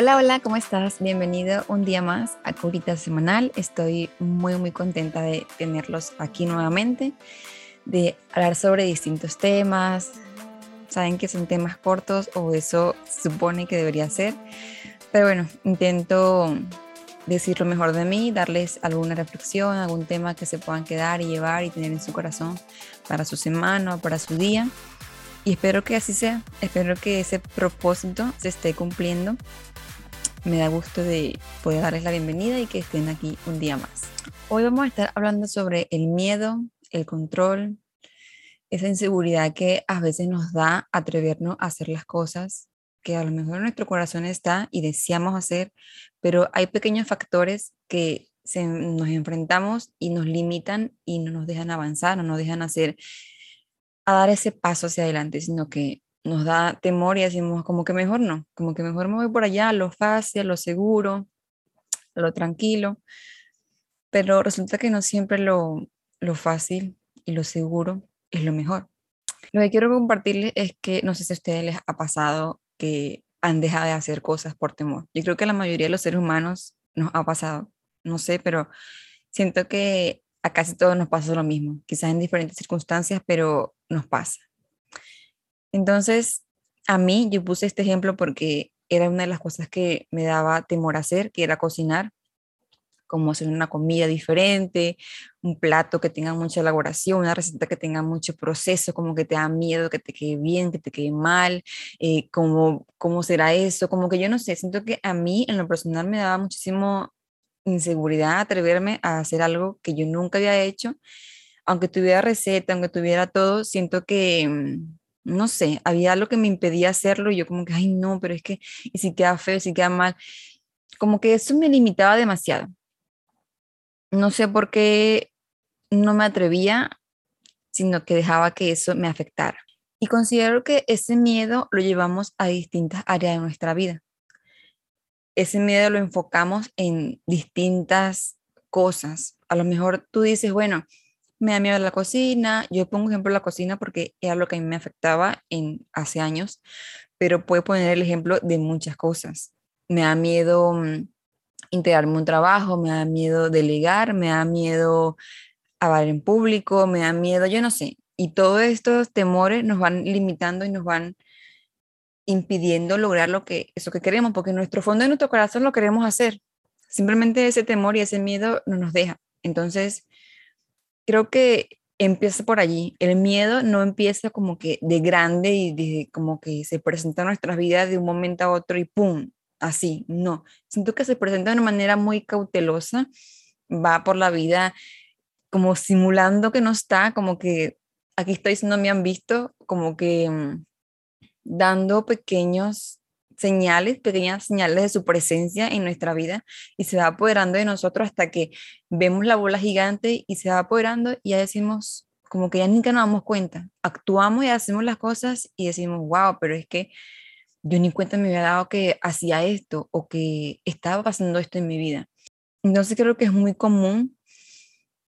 Hola, hola, ¿cómo estás? Bienvenido un día más a Curita Semanal. Estoy muy, muy contenta de tenerlos aquí nuevamente, de hablar sobre distintos temas. Saben que son temas cortos o eso supone que debería ser. Pero bueno, intento decir lo mejor de mí, darles alguna reflexión, algún tema que se puedan quedar y llevar y tener en su corazón para su semana o para su día. Y espero que así sea, espero que ese propósito se esté cumpliendo me da gusto de poder darles la bienvenida y que estén aquí un día más. Hoy vamos a estar hablando sobre el miedo, el control, esa inseguridad que a veces nos da atrevernos a hacer las cosas que a lo mejor en nuestro corazón está y deseamos hacer, pero hay pequeños factores que nos enfrentamos y nos limitan y no nos dejan avanzar, no nos dejan hacer, a dar ese paso hacia adelante, sino que nos da temor y decimos como que mejor no, como que mejor me voy por allá, lo fácil, lo seguro, lo tranquilo, pero resulta que no siempre lo, lo fácil y lo seguro es lo mejor. Lo que quiero compartirles es que no sé si a ustedes les ha pasado que han dejado de hacer cosas por temor. Yo creo que a la mayoría de los seres humanos nos ha pasado, no sé, pero siento que a casi todos nos pasa lo mismo, quizás en diferentes circunstancias, pero nos pasa. Entonces, a mí yo puse este ejemplo porque era una de las cosas que me daba temor hacer, que era cocinar, como hacer una comida diferente, un plato que tenga mucha elaboración, una receta que tenga mucho proceso, como que te da miedo que te quede bien, que te quede mal, eh, cómo será eso, como que yo no sé, siento que a mí en lo personal me daba muchísimo inseguridad atreverme a hacer algo que yo nunca había hecho, aunque tuviera receta, aunque tuviera todo, siento que mm, no sé, había algo que me impedía hacerlo y yo como que, ay, no, pero es que, y si queda feo, si queda mal, como que eso me limitaba demasiado. No sé por qué no me atrevía, sino que dejaba que eso me afectara. Y considero que ese miedo lo llevamos a distintas áreas de nuestra vida. Ese miedo lo enfocamos en distintas cosas. A lo mejor tú dices, bueno, me da miedo la cocina. Yo pongo ejemplo la cocina porque era lo que a mí me afectaba en hace años, pero puedo poner el ejemplo de muchas cosas. Me da miedo mm, integrarme un trabajo, me da miedo delegar, me da miedo hablar en público, me da miedo, yo no sé. Y todos estos temores nos van limitando y nos van impidiendo lograr lo que eso que queremos, porque en nuestro fondo de nuestro corazón lo queremos hacer. Simplemente ese temor y ese miedo no nos deja. Entonces, creo que empieza por allí. El miedo no empieza como que de grande y como que se presenta en nuestras vidas de un momento a otro y ¡pum! Así, no. Siento que se presenta de una manera muy cautelosa, va por la vida como simulando que no está, como que aquí estoy, si no me han visto, como que mm, dando pequeños señales, pequeñas señales de su presencia en nuestra vida y se va apoderando de nosotros hasta que vemos la bola gigante y se va apoderando y ya decimos, como que ya nunca nos damos cuenta, actuamos y hacemos las cosas y decimos, wow, pero es que yo ni cuenta me había dado que hacía esto o que estaba pasando esto en mi vida. Entonces creo que es muy común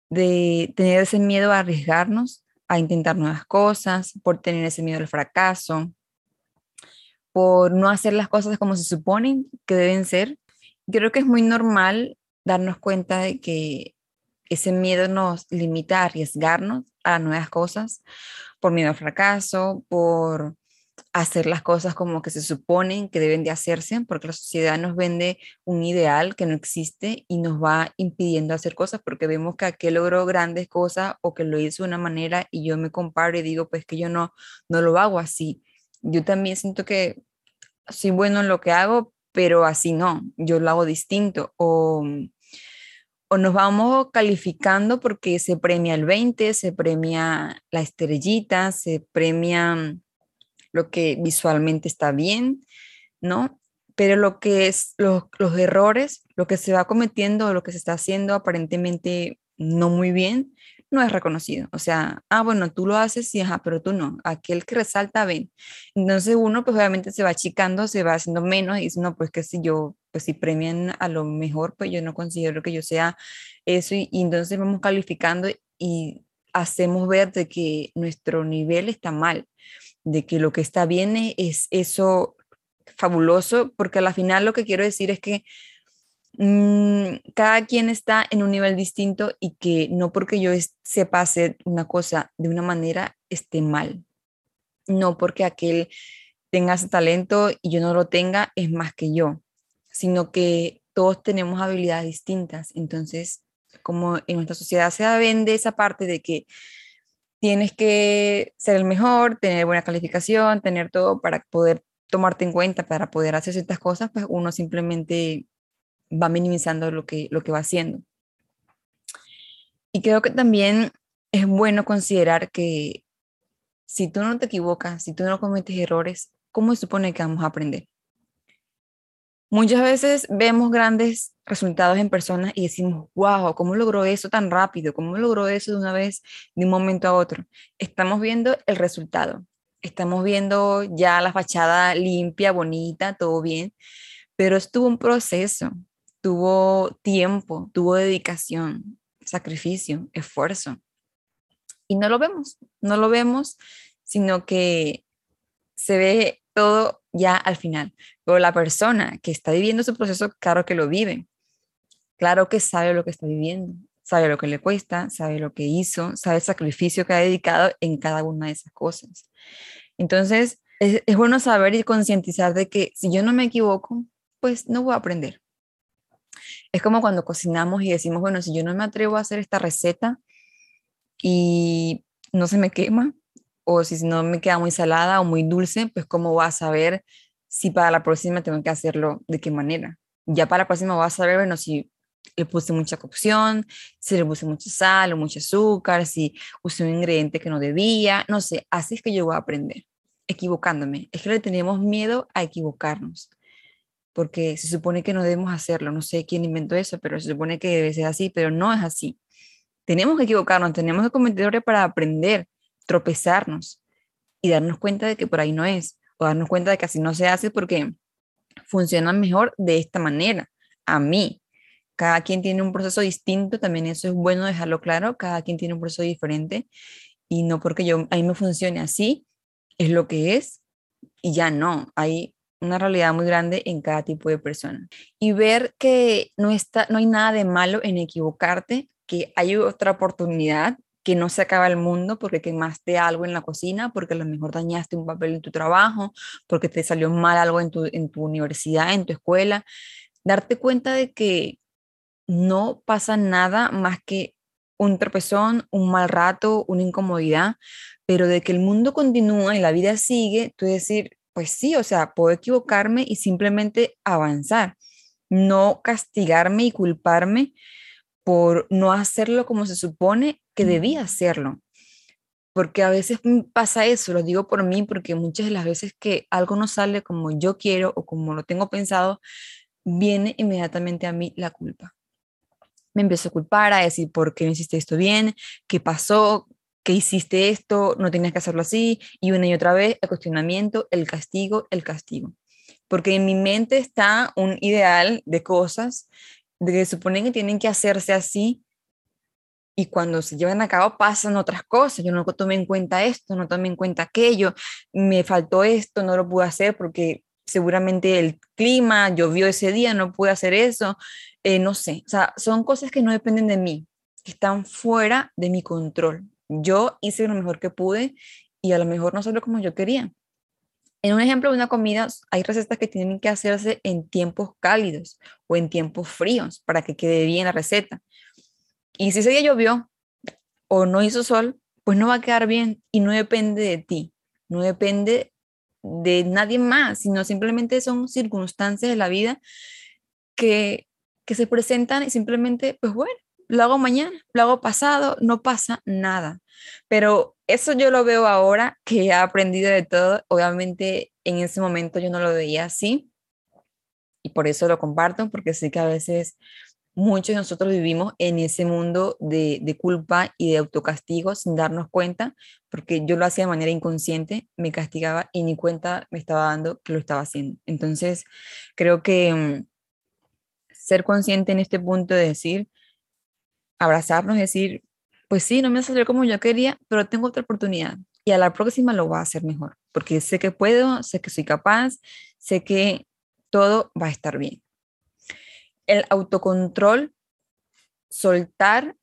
de tener ese miedo a arriesgarnos, a intentar nuevas cosas, por tener ese miedo al fracaso, por no hacer las cosas como se suponen que deben ser. Creo que es muy normal darnos cuenta de que ese miedo nos limita a arriesgarnos a nuevas cosas, por miedo al fracaso, por hacer las cosas como que se suponen que deben de hacerse, porque la sociedad nos vende un ideal que no existe y nos va impidiendo hacer cosas porque vemos que aquel logró grandes cosas o que lo hizo de una manera y yo me comparo y digo, pues que yo no, no lo hago así yo también siento que soy bueno en lo que hago, pero así no, yo lo hago distinto. O, o nos vamos calificando porque se premia el 20, se premia la estrellita, se premia lo que visualmente está bien, ¿no? Pero lo que es los, los errores, lo que se va cometiendo, lo que se está haciendo aparentemente no muy bien, no es reconocido. O sea, ah, bueno, tú lo haces y ajá, pero tú no. Aquel que resalta, ven. Entonces uno, pues obviamente se va achicando, se va haciendo menos y dice, no, pues que si yo, pues si premian a lo mejor, pues yo no considero que yo sea eso y, entonces vamos calificando y hacemos ver de que nuestro nivel está mal, de que lo que está bien es eso fabuloso, porque al final lo que quiero decir es que mm, cada quien está en un nivel distinto y que no porque yo sepa hacer una cosa de una manera esté mal. No porque aquel tenga ese talento y yo no lo tenga es más que yo, sino que todos tenemos habilidades distintas. Entonces, como en nuestra sociedad se vende esa parte de que tienes que ser el mejor, tener buena calificación, tener todo para poder tomarte en cuenta, para poder hacer ciertas cosas, pues uno simplemente va minimizando lo que, lo que va haciendo. Y creo que también es bueno considerar que si tú no te equivocas, si tú no cometes errores, ¿cómo se supone que vamos a aprender? Muchas veces vemos grandes resultados en personas y decimos, wow, ¿cómo logró eso tan rápido? ¿Cómo logró eso de una vez, de un momento a otro? Estamos viendo el resultado, estamos viendo ya la fachada limpia, bonita, todo bien, pero estuvo un proceso, tuvo tiempo, tuvo dedicación, sacrificio, esfuerzo. Y no lo vemos, no lo vemos, sino que se ve todo ya al final. Pero la persona que está viviendo ese proceso, claro que lo vive, claro que sabe lo que está viviendo, sabe lo que le cuesta, sabe lo que hizo, sabe el sacrificio que ha dedicado en cada una de esas cosas. Entonces, es, es bueno saber y concientizar de que si yo no me equivoco, pues no voy a aprender. Es como cuando cocinamos y decimos, bueno, si yo no me atrevo a hacer esta receta y no se me quema, o si no me queda muy salada o muy dulce, pues cómo voy a saber si para la próxima tengo que hacerlo de qué manera. Ya para la próxima voy a saber, bueno, si le puse mucha cocción, si le puse mucha sal o mucho azúcar, si usé un ingrediente que no debía, no sé, así es que yo voy a aprender, equivocándome. Es que le tenemos miedo a equivocarnos, porque se supone que no debemos hacerlo, no sé quién inventó eso, pero se supone que debe ser así, pero no es así. Tenemos que equivocarnos, tenemos que cometer errores para aprender, tropezarnos y darnos cuenta de que por ahí no es, o darnos cuenta de que así no se hace porque funciona mejor de esta manera. A mí, cada quien tiene un proceso distinto, también eso es bueno dejarlo claro, cada quien tiene un proceso diferente y no porque yo a mí me funcione así, es lo que es y ya no, hay una realidad muy grande en cada tipo de persona. Y ver que no, está, no hay nada de malo en equivocarte, que hay otra oportunidad que no se acaba el mundo porque quemaste algo en la cocina, porque a lo mejor dañaste un papel en tu trabajo, porque te salió mal algo en tu, en tu universidad, en tu escuela. Darte cuenta de que no pasa nada más que un tropezón, un mal rato, una incomodidad, pero de que el mundo continúa y la vida sigue, tú decir, pues sí, o sea, puedo equivocarme y simplemente avanzar, no castigarme y culparme por no hacerlo como se supone que debía hacerlo. Porque a veces pasa eso, lo digo por mí, porque muchas de las veces que algo no sale como yo quiero o como lo tengo pensado, viene inmediatamente a mí la culpa. Me empiezo a culpar, a decir, ¿por qué no hiciste esto bien? ¿Qué pasó? ¿Qué hiciste esto? No tenías que hacerlo así. Y una y otra vez el cuestionamiento, el castigo, el castigo. Porque en mi mente está un ideal de cosas de que suponen que tienen que hacerse así y cuando se llevan a cabo pasan otras cosas. Yo no tomé en cuenta esto, no tomé en cuenta aquello, me faltó esto, no lo pude hacer porque seguramente el clima llovió ese día, no pude hacer eso, eh, no sé. O sea, son cosas que no dependen de mí, que están fuera de mi control. Yo hice lo mejor que pude y a lo mejor no salió como yo quería. En un ejemplo de una comida, hay recetas que tienen que hacerse en tiempos cálidos o en tiempos fríos para que quede bien la receta. Y si ese día llovió o no hizo sol, pues no va a quedar bien y no depende de ti, no depende de nadie más, sino simplemente son circunstancias de la vida que, que se presentan y simplemente, pues bueno, lo hago mañana, lo hago pasado, no pasa nada. Pero eso yo lo veo ahora que he aprendido de todo. Obviamente en ese momento yo no lo veía así y por eso lo comparto, porque sé que a veces muchos de nosotros vivimos en ese mundo de, de, culpa y de autocastigo sin darnos cuenta, porque yo lo hacía de manera inconsciente, me castigaba y ni cuenta me estaba dando que lo estaba haciendo. Entonces, creo que mm, ser consciente en este punto de decir, abrazarnos decir, pues sí, no me salió como yo quería, pero tengo otra oportunidad y a la próxima lo voy a hacer mejor. porque sé que puedo, sé que soy capaz, sé que todo va a estar bien. El autocontrol, soltar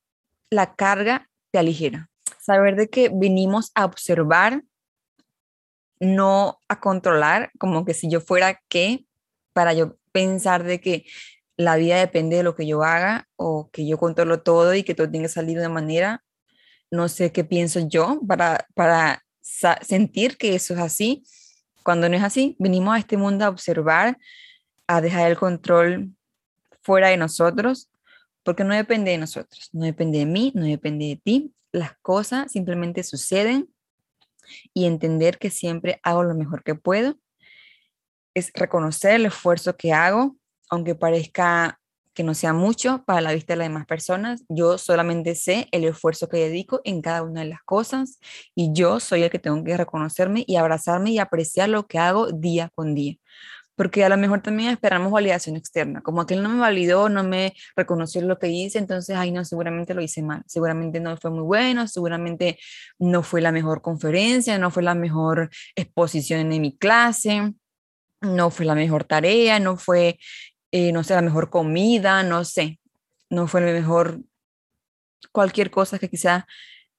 la carga te aligera. Saber de que venimos a observar, no a controlar, como que si yo fuera qué, para yo pensar de que la vida depende de lo que yo haga o que yo controlo todo y que todo tiene que salir de una manera. No sé qué pienso yo para, para sentir que eso es así. Cuando no es así, venimos a este mundo a observar, a dejar el control fuera de nosotros, porque no depende de nosotros, no depende de mí, no depende de ti. Las cosas simplemente suceden y entender que siempre hago lo mejor que puedo es reconocer el esfuerzo que hago, aunque parezca que no sea mucho para la vista de las demás personas, yo solamente sé el esfuerzo que dedico en cada una de las cosas y yo soy el que tengo que reconocerme y abrazarme y apreciar lo que hago día con día. Porque a lo mejor también esperamos validación externa, como aquel no me validó, no me reconoció lo que hice, entonces, ay, no, seguramente lo hice mal, seguramente no fue muy bueno, seguramente no fue la mejor conferencia, no fue la mejor exposición en mi clase, no fue la mejor tarea, no fue, eh, no sé, la mejor comida, no sé, no fue la mejor cualquier cosa que quizá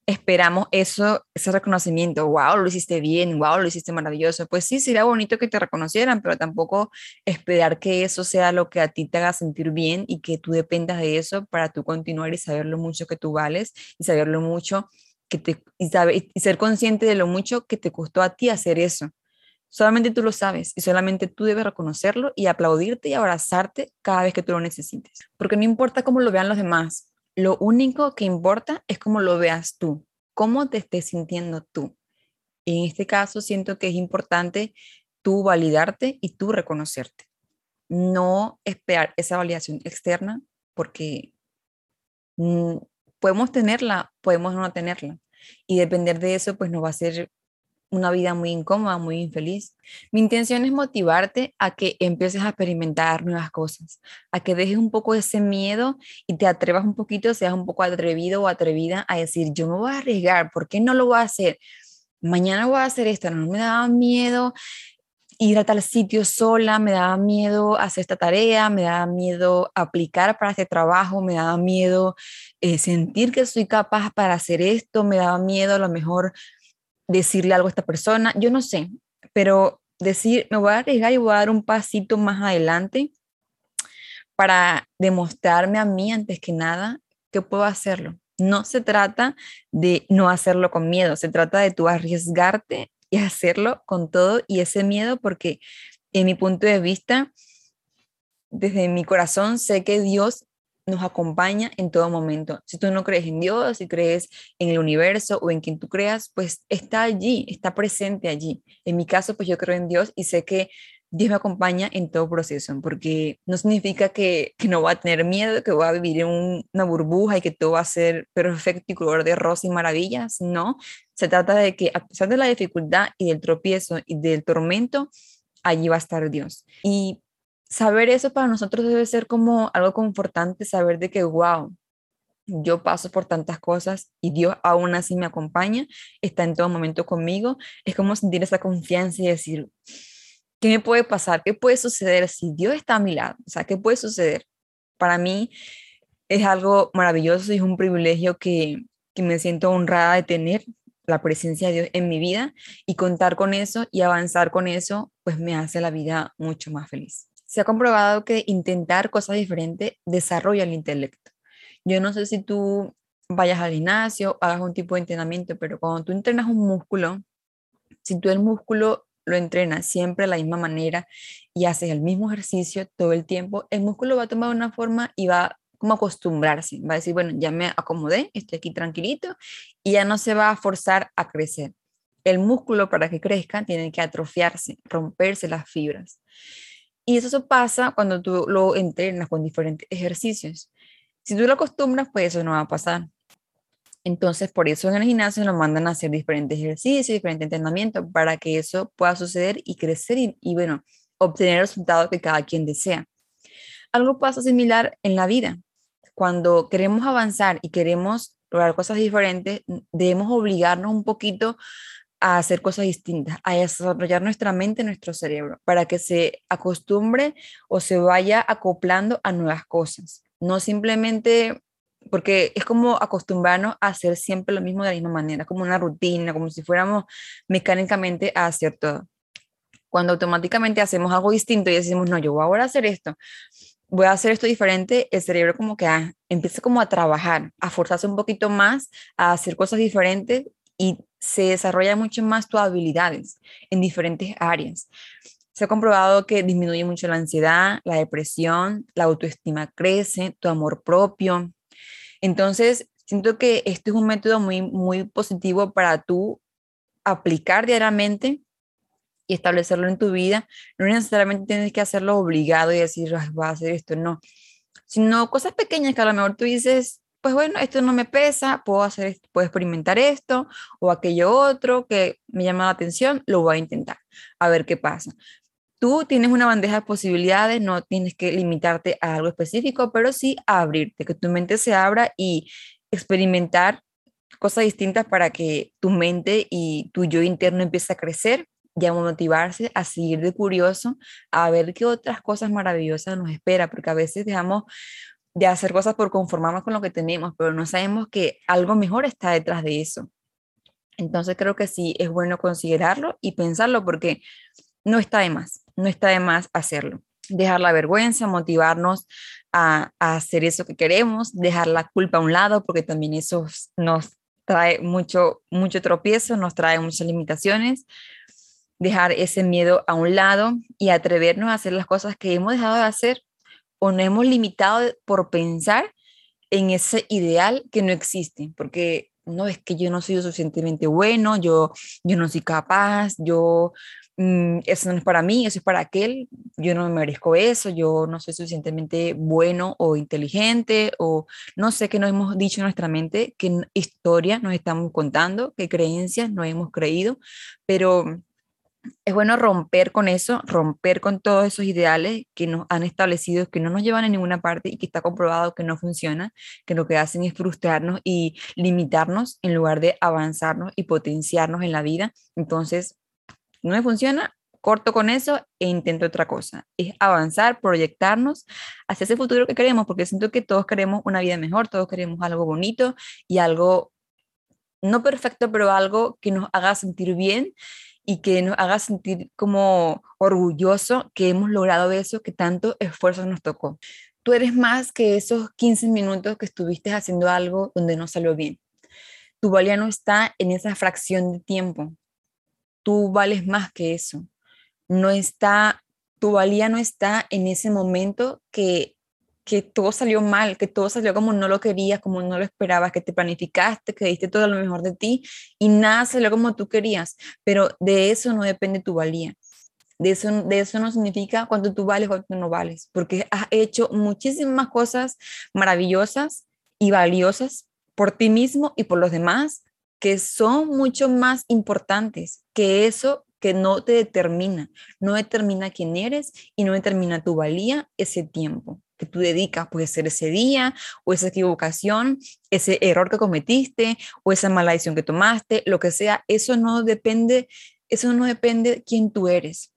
esperamos eso, ese reconocimiento, wow, lo hiciste bien, wow, lo hiciste maravilloso. Pues sí, sería bonito que te reconocieran, pero tampoco esperar que eso sea lo que a ti te haga sentir bien y que tú dependas de eso para tú continuar y saber lo mucho que tú vales y saber lo mucho que te, y, y ser consciente de lo mucho que te costó a ti hacer eso. Solamente tú lo sabes y solamente tú debes reconocerlo y aplaudirte y abrazarte cada vez que tú lo necesites. Porque no importa cómo lo vean los demás, lo único que importa es cómo lo veas tú, cómo te estés sintiendo tú. Y en este caso siento que es importante tú validarte y tú reconocerte. No esperar esa validación externa porque mm, podemos tenerla, podemos no tenerla. Y depender de eso, pues no va a ser una vida muy incómoda, muy infeliz. Mi intención es motivarte a que empieces a experimentar nuevas cosas, a que dejes un poco ese miedo y te atrevas un poquito, seas un poco atrevido o atrevida a decir, yo me voy a arriesgar, ¿por qué no lo voy a hacer? Mañana voy a hacer esto, no me daba miedo ir a tal sitio sola, me daba miedo hacer esta tarea, me daba miedo aplicar para este trabajo, me daba miedo eh, sentir que soy capaz para hacer esto, me daba miedo a lo mejor decirle algo a esta persona, yo no sé, pero decir, me voy a arriesgar y voy a dar un pasito más adelante para demostrarme a mí antes que nada que puedo hacerlo. No se trata de no hacerlo con miedo, se trata de tú arriesgarte y hacerlo con todo y ese miedo porque en mi punto de vista, desde mi corazón sé que Dios nos acompaña en todo momento. Si tú no crees en Dios, si crees en el universo o en quien tú creas, pues está allí, está presente allí. En mi caso, pues yo creo en Dios y sé que Dios me acompaña en todo proceso, porque no significa que, que no va a tener miedo, que voy a vivir en una burbuja y que todo va a ser perfecto y color de rosa y maravillas, no. Se trata de que a pesar de la dificultad y del tropiezo y del tormento, allí va a estar Dios. Y saber eso para nosotros debe ser como algo confortante, saber de que, wow, yo paso por tantas cosas y Dios aún así me acompaña, está en todo momento conmigo. Es como sentir esa confianza y decir, ¿qué me puede pasar? ¿Qué puede suceder si Dios está a mi lado? O sea, ¿qué puede suceder? Para mí es algo maravilloso y es un privilegio que, que me siento honrada de tener la presencia de Dios en mi vida y contar con eso y avanzar con eso, pues me hace la vida mucho más feliz se ha comprobado que intentar cosas diferentes desarrolla el intelecto. Yo no sé si tú vayas al gimnasio, hagas un tipo de entrenamiento, pero cuando tú entrenas un músculo, si tú el músculo lo entrenas siempre de la misma manera y haces el mismo ejercicio todo el tiempo, el músculo va a tomar una forma y va como acostumbrarse, va a decir, bueno, ya me acomodé, estoy aquí tranquilito y ya no se va a forzar a crecer. El músculo para que crezca tiene que atrofiarse, romperse las fibras. Y eso pasa cuando tú lo entrenas con diferentes ejercicios. Si tú lo acostumbras, pues eso no va a pasar. Entonces, por eso en el gimnasio nos mandan a hacer diferentes ejercicios, diferentes entrenamientos, para que eso pueda suceder y crecer y, y bueno, obtener el resultado que cada quien desea. Algo pasa similar en la vida. Cuando queremos avanzar y queremos lograr cosas diferentes, debemos obligarnos un poquito a hacer cosas distintas, a desarrollar nuestra mente, nuestro cerebro, para que se acostumbre o se vaya acoplando a nuevas cosas. No simplemente porque es como acostumbrarnos a hacer siempre lo mismo de la misma manera, como una rutina, como si fuéramos mecánicamente a hacer todo. Cuando automáticamente hacemos algo distinto y decimos, no, yo voy ahora a hacer esto, voy a hacer esto diferente, el cerebro como que ah, empieza como a trabajar, a forzarse un poquito más, a hacer cosas diferentes y se desarrolla mucho más tus habilidades en diferentes áreas. Se ha comprobado que disminuye mucho la ansiedad, la depresión, la autoestima crece, tu amor propio. Entonces, siento que este es un método muy, muy positivo para tú aplicar diariamente y establecerlo en tu vida. No necesariamente tienes que hacerlo obligado y decir, voy a hacer esto, no. Sino cosas pequeñas que a lo mejor tú dices, pues bueno, esto no me pesa, puedo hacer, puedo experimentar esto o aquello otro que me llama la atención, lo voy a intentar, a ver qué pasa. Tú tienes una bandeja de posibilidades, no tienes que limitarte a algo específico, pero sí a abrirte, que tu mente se abra y experimentar cosas distintas para que tu mente y tu yo interno empiece a crecer y a motivarse a seguir de curioso, a ver qué otras cosas maravillosas nos espera, porque a veces dejamos de hacer cosas por conformarnos con lo que tenemos, pero no sabemos que algo mejor está detrás de eso. Entonces creo que sí es bueno considerarlo y pensarlo porque no está de más, no está de más hacerlo. Dejar la vergüenza, motivarnos a, a hacer eso que queremos, dejar la culpa a un lado porque también eso nos trae mucho, mucho tropiezo, nos trae muchas limitaciones, dejar ese miedo a un lado y atrevernos a hacer las cosas que hemos dejado de hacer o nos hemos limitado por pensar en ese ideal que no existe, porque no es que yo no soy suficientemente bueno, yo, yo no soy capaz, yo, mm, eso no es para mí, eso es para aquel, yo no me merezco eso, yo no soy suficientemente bueno o inteligente, o no sé qué nos hemos dicho en nuestra mente, qué historia nos estamos contando, qué creencias nos hemos creído, pero es bueno romper con eso, romper con todos esos ideales que nos han establecido, que no nos llevan a ninguna parte y que está comprobado que no funciona, que lo que hacen es frustrarnos y limitarnos en lugar de avanzarnos y potenciarnos en la vida. Entonces, no me funciona, corto con eso e intento otra cosa. Es avanzar, proyectarnos hacia ese futuro que queremos, porque siento que todos queremos una vida mejor, todos queremos algo bonito y algo no perfecto, pero algo que nos haga sentir bien y que nos haga sentir como orgulloso que hemos logrado eso que tanto esfuerzo nos tocó. Tú eres más que esos 15 minutos que estuviste haciendo algo donde no salió bien. Tu valía no está en esa fracción de tiempo. Tú vales más que eso. No está, tu valía no está en ese momento que que todo salió mal, que todo salió como no lo querías, como no lo esperabas, que te planificaste, que diste todo lo mejor de ti y nada salió como tú querías, pero de eso no depende tu valía. De eso, de eso no significa cuánto tú vales o cuánto no vales, porque has hecho muchísimas cosas maravillosas y valiosas por ti mismo y por los demás, que son mucho más importantes que eso que no te determina, no determina quién eres y no determina tu valía ese tiempo que tú dedicas, puede ser ese día o esa equivocación, ese error que cometiste o esa mala decisión que tomaste, lo que sea, eso no depende, eso no depende quién tú eres.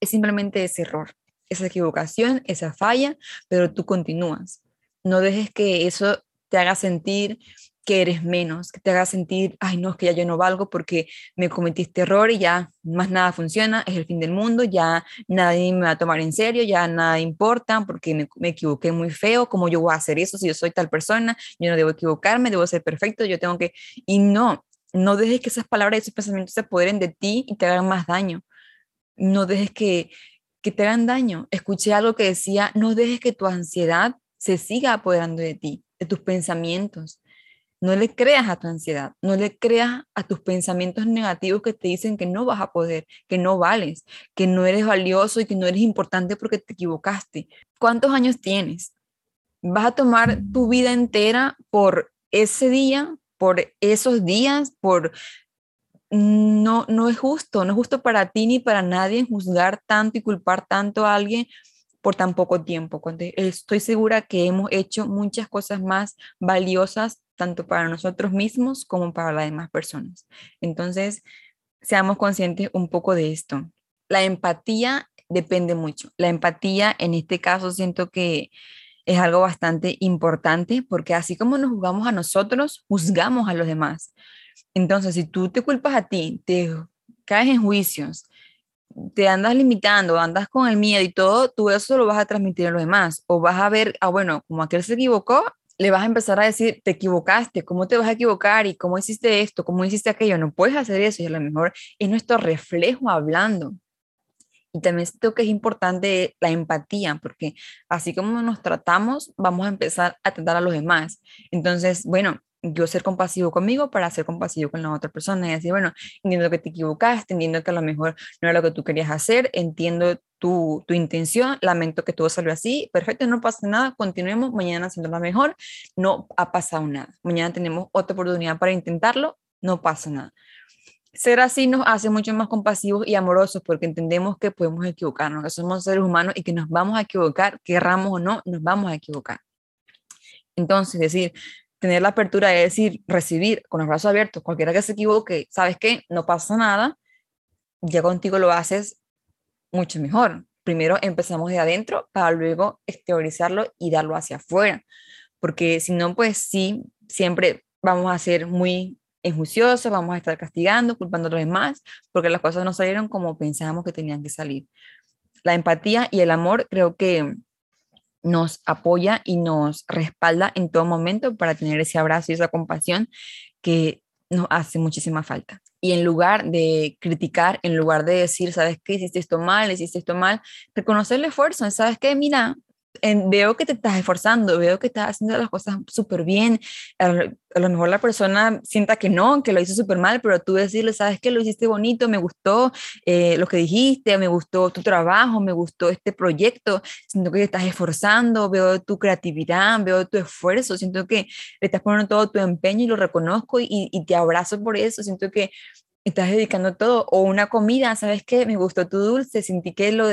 Es simplemente ese error, esa equivocación, esa falla, pero tú continúas. No dejes que eso te haga sentir que eres menos, que te haga sentir, ay no, es que ya yo no valgo porque me cometí este error y ya más nada funciona, es el fin del mundo, ya nadie me va a tomar en serio, ya nada importa porque me, me equivoqué muy feo, ¿cómo yo voy a hacer eso si yo soy tal persona? Yo no debo equivocarme, debo ser perfecto, yo tengo que... Y no, no dejes que esas palabras y esos pensamientos se apoderen de ti y te hagan más daño. No dejes que, que te hagan daño. Escuché algo que decía, no dejes que tu ansiedad se siga apoderando de ti, de tus pensamientos no le creas a tu ansiedad, no le creas a tus pensamientos negativos que te dicen que no vas a poder, que no vales, que no eres valioso y que no eres importante porque te equivocaste. ¿Cuántos años tienes? ¿Vas a tomar tu vida entera por ese día, por esos días, por no no es justo, no es justo para ti ni para nadie juzgar tanto y culpar tanto a alguien por tan poco tiempo. Estoy segura que hemos hecho muchas cosas más valiosas tanto para nosotros mismos como para las demás personas. Entonces, seamos conscientes un poco de esto. La empatía depende mucho. La empatía en este caso siento que es algo bastante importante porque así como nos juzgamos a nosotros, juzgamos a los demás. Entonces, si tú te culpas a ti, te caes en juicios, te andas limitando, andas con el miedo y todo, tú eso lo vas a transmitir a los demás. O vas a ver, ah, bueno, como aquel se equivocó, le vas a empezar a decir, te equivocaste, ¿cómo te vas a equivocar? ¿Y cómo hiciste esto? ¿Cómo hiciste aquello? No puedes hacer eso y a lo mejor es nuestro reflejo hablando. Y también creo que es importante la empatía, porque así como nos tratamos, vamos a empezar a tratar a los demás. Entonces, bueno, yo ser compasivo conmigo para ser compasivo con la otra persona y decir, bueno, entiendo que te equivocaste, entiendo que a lo mejor no era lo que tú querías hacer, entiendo tu, tu intención, lamento que todo salió así, perfecto, no pasa nada, continuemos mañana haciendo lo mejor, no ha pasado nada, mañana tenemos otra oportunidad para intentarlo, no pasa nada. Ser así nos hace mucho más compasivos y amorosos porque entendemos que podemos equivocarnos, que somos seres humanos y que nos vamos a equivocar, querramos o no, nos vamos a equivocar. Entonces, decir, tener la apertura de decir, recibir con los brazos abiertos, cualquiera que se equivoque, sabes que no pasa nada, ya contigo lo haces mucho mejor. Primero empezamos de adentro para luego exteriorizarlo y darlo hacia afuera, porque si no, pues sí, siempre vamos a ser muy injuiciosos, vamos a estar castigando, culpando a los demás, porque las cosas no salieron como pensábamos que tenían que salir. La empatía y el amor creo que nos apoya y nos respalda en todo momento para tener ese abrazo y esa compasión que nos hace muchísima falta. Y en lugar de criticar, en lugar de decir, ¿sabes qué? Hiciste esto mal, hiciste esto mal, reconocer el esfuerzo, ¿sabes qué? Mira, veo que te estás esforzando, veo que estás haciendo las cosas súper bien. A, lo mejor la persona sienta que no, que lo hizo súper mal, pero tú decirle, sabes que lo hiciste bonito, me gustó eh, lo que dijiste, me gustó tu trabajo, me gustó este proyecto, siento que te estás esforzando, veo tu creatividad, veo tu esfuerzo, siento que le estás poniendo todo tu empeño y lo reconozco y, y te abrazo por eso, siento que estás dedicando todo, o una comida, ¿sabes qué? Me gustó tu dulce, sentí que lo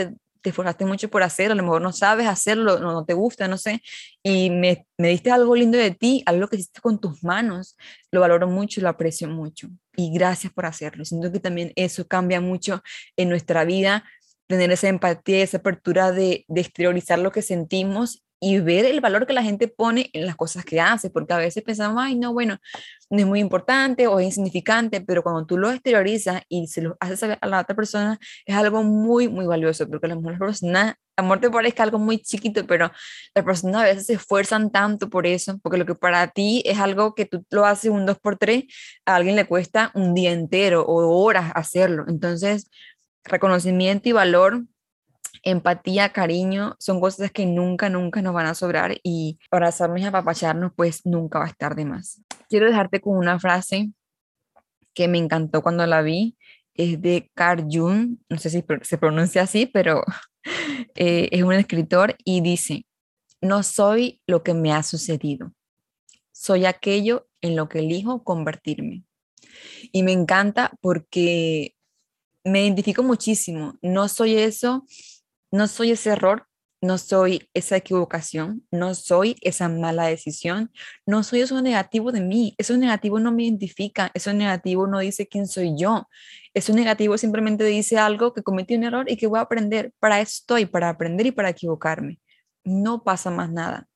te esforzaste mucho por hacerlo, a lo mejor no sabes hacerlo, no, te gusta, no sé, y me, me, diste algo lindo de ti, algo que hiciste con tus manos, lo valoro mucho lo aprecio mucho. Y gracias por hacerlo. Siento que también eso cambia mucho en nuestra vida, tener esa empatía, esa apertura de, de exteriorizar lo que sentimos y ver el valor que la gente pone en las cosas que hace, porque a veces pensamos, ay, no, bueno, no es muy importante o es insignificante, pero cuando tú lo exteriorizas y se lo haces a la otra persona, es algo muy, muy valioso, porque a lo mejor la persona, amor te parezca algo muy chiquito, pero las personas a veces se esfuerzan tanto por eso, porque lo que para ti es algo que tú lo haces un 2x3, a alguien le cuesta un día entero o horas hacerlo. Entonces, reconocimiento y valor empatía, cariño, son cosas que nunca, nunca nos van a sobrar y abrazarnos y apapacharnos, pues nunca va a estar de más. Quiero dejarte con una frase que me encantó cuando la vi, es de Carl Jung, no sé si se pronuncia así, pero eh, es un escritor y dice, no soy lo que me ha sucedido, soy aquello en lo que elijo convertirme. Y me encanta porque me identifico muchísimo, no soy eso no soy ese error, no soy esa equivocación, no soy esa mala decisión, no soy eso negativo de mí, eso negativo no me identifica, eso negativo no dice quién soy yo, eso negativo simplemente dice algo que cometí un error y que voy a aprender, para eso estoy, para aprender y para equivocarme. No pasa más nada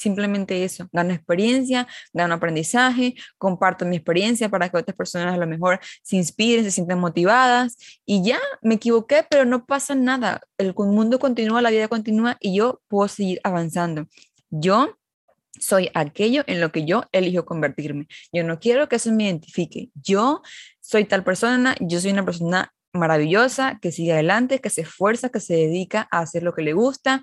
simplemente eso, gano experiencia, gano aprendizaje, comparto mi experiencia para que otras personas a lo mejor se inspiren, se sientan motivadas y ya me equivoqué, pero no pasa nada, el mundo continúa, la vida continúa y yo puedo seguir avanzando. Yo soy aquello en lo que yo elijo convertirme. Yo no quiero que eso me identifique. Yo soy tal persona, yo soy una persona maravillosa, que sigue adelante, que se esfuerza, que se dedica a hacer lo que le gusta,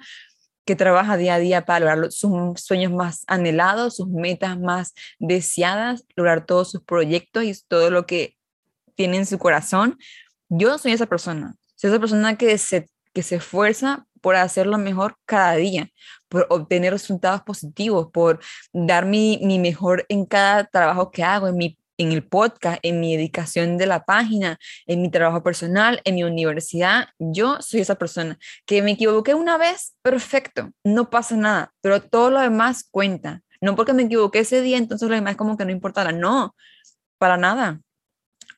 que trabaja día a día para lograr sus sueños más anhelados, sus metas más deseadas, lograr todos sus proyectos y todo lo que tiene en su corazón. Yo soy esa persona, soy esa persona que se, que se esfuerza por hacerlo mejor cada día, por obtener resultados positivos, por dar mi, mi mejor en cada trabajo que hago, en mi en el podcast, en mi dedicación de la página, en mi trabajo personal, en mi universidad, yo soy esa persona. Que me equivoqué una vez, perfecto, no pasa nada, pero todo lo demás cuenta. No porque me equivoqué ese día, entonces lo demás como que no importará. No, para nada.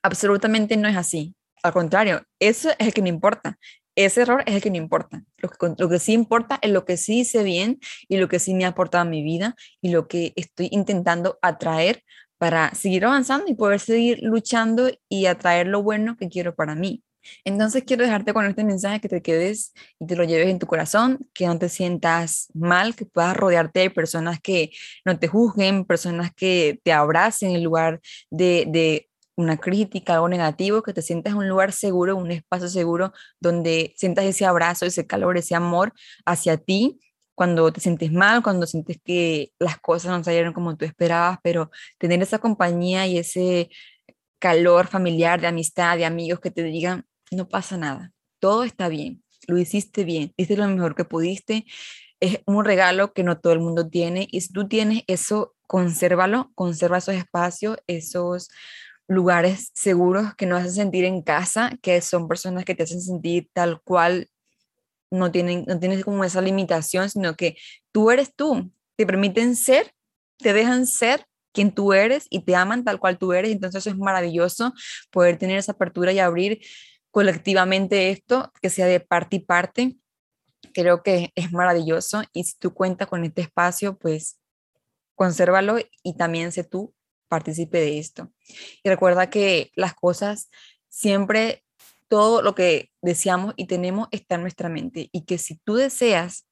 Absolutamente no es así. al contrario, eso es el que no importa. Ese error es el que no importa. Lo que, lo que sí importa es lo que sí hice bien y lo que sí me ha aportado a mi vida y lo que estoy intentando atraer para seguir avanzando y poder seguir luchando y atraer lo bueno que quiero para mí. Entonces quiero dejarte con este mensaje que te quedes y te lo lleves en tu corazón, que no te sientas mal, que puedas rodearte de personas que no te juzguen, personas que te abracen en lugar de, de una crítica, algo negativo, que te sientas en un lugar seguro, un espacio seguro donde sientas ese abrazo, ese calor, ese amor hacia ti cuando te sientes mal, cuando sientes que las cosas no salieron como tú esperabas, pero tener esa compañía y ese calor familiar, de amistad, de amigos que te digan, no pasa nada, todo está bien, lo hiciste bien, hiciste lo mejor que pudiste, es un regalo que no todo el mundo tiene y si tú tienes eso, consérvalo, conserva esos espacios, esos lugares seguros que nos hacen sentir en casa, que son personas que te hacen sentir tal cual, no, tienen, no tienes como esa limitación, sino que tú eres tú, te permiten ser, te dejan ser quien tú eres y te aman tal cual tú eres, entonces es maravilloso poder tener esa apertura y abrir colectivamente esto, que sea de parte y parte, creo que es maravilloso y si tú cuentas con este espacio, pues consérvalo y también sé tú participe de esto. Y recuerda que las cosas siempre, todo lo que deseamos y tenemos está en nuestra mente y que si tú deseas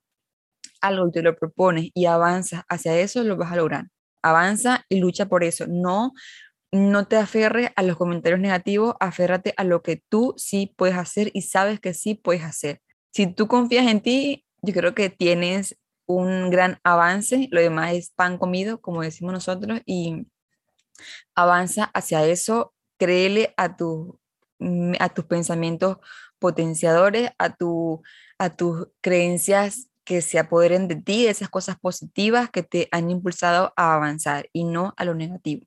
algo y te lo propones y avanzas hacia eso, lo vas a lograr. Avanza y lucha por eso. No, no te aferres a los comentarios negativos, aférrate a lo que tú sí puedes hacer y sabes que sí puedes hacer. Si tú confías en ti, yo creo que tienes un gran avance, lo demás es pan comido, como decimos nosotros, y avanza hacia eso, créele a, tu, mm, a tus pensamientos potenciadores, a, tu, a tus creencias que se apoderen de ti, esas cosas positivas que te han impulsado a avanzar y no a lo negativo.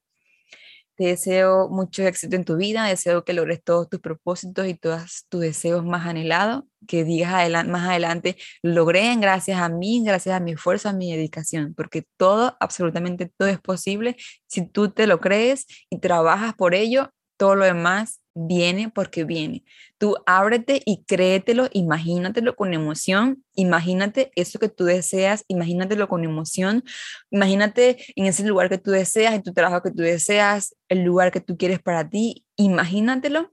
Te deseo mucho éxito en tu vida, deseo que logres todos tus propósitos y todos tus deseos más anhelados, que digas más adelante, logré gracias a mí, gracias a mi esfuerzo, a mi dedicación, porque todo, absolutamente todo es posible si tú te lo crees y trabajas por ello, todo lo demás viene porque viene. Tú ábrete y créetelo, imagínatelo con emoción, imagínate eso que tú deseas, imagínatelo con emoción, imagínate en ese lugar que tú deseas, en tu trabajo que tú deseas, el lugar que tú quieres para ti, imagínatelo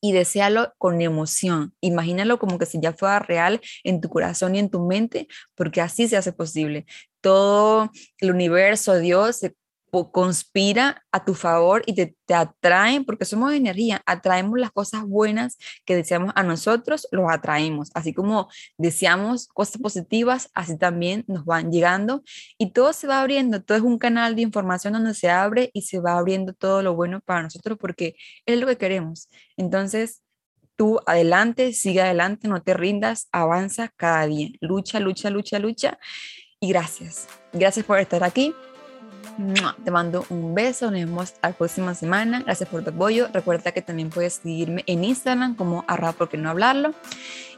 y deséalo con emoción. Imagínalo como que si ya fuera real en tu corazón y en tu mente, porque así se hace posible. Todo el universo, Dios, se conspira a tu favor y te, te, atraen, porque somos energía, atraemos las cosas buenas que deseamos a nosotros, los atraemos. Así como deseamos cosas positivas, así también nos van llegando y todo se va abriendo, todo es un canal de información donde se abre y se va abriendo todo lo bueno para nosotros porque es lo que queremos. Entonces, tú adelante, sigue adelante, no te rindas, avanza cada día, lucha, lucha, lucha, lucha y gracias. Gracias por estar aquí. Te mando un beso, nos vemos la próxima semana. Gracias por tu apoyo. Recuerda que también puedes seguirme en Instagram como arra porque no hablarlo.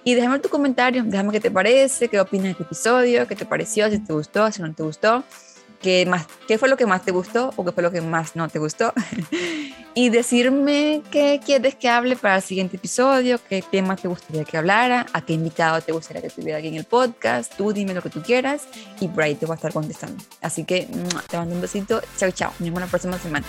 Y déjame tu comentario, déjame qué te parece, qué opinas de este episodio, qué te pareció, si te gustó, si no te gustó qué, más, qué fue lo que más te gustó o qué fue lo que más no te gustó. y decirme qué quieres que hable para el siguiente episodio, qué tema te gustaría que hablara, a qué invitado te gustaría que estuviera aquí en el podcast. Tú dime lo que tú quieras y por ahí te voy a estar contestando. Así que te mando un besito. Chao, chao. Nos vemos la próxima semana.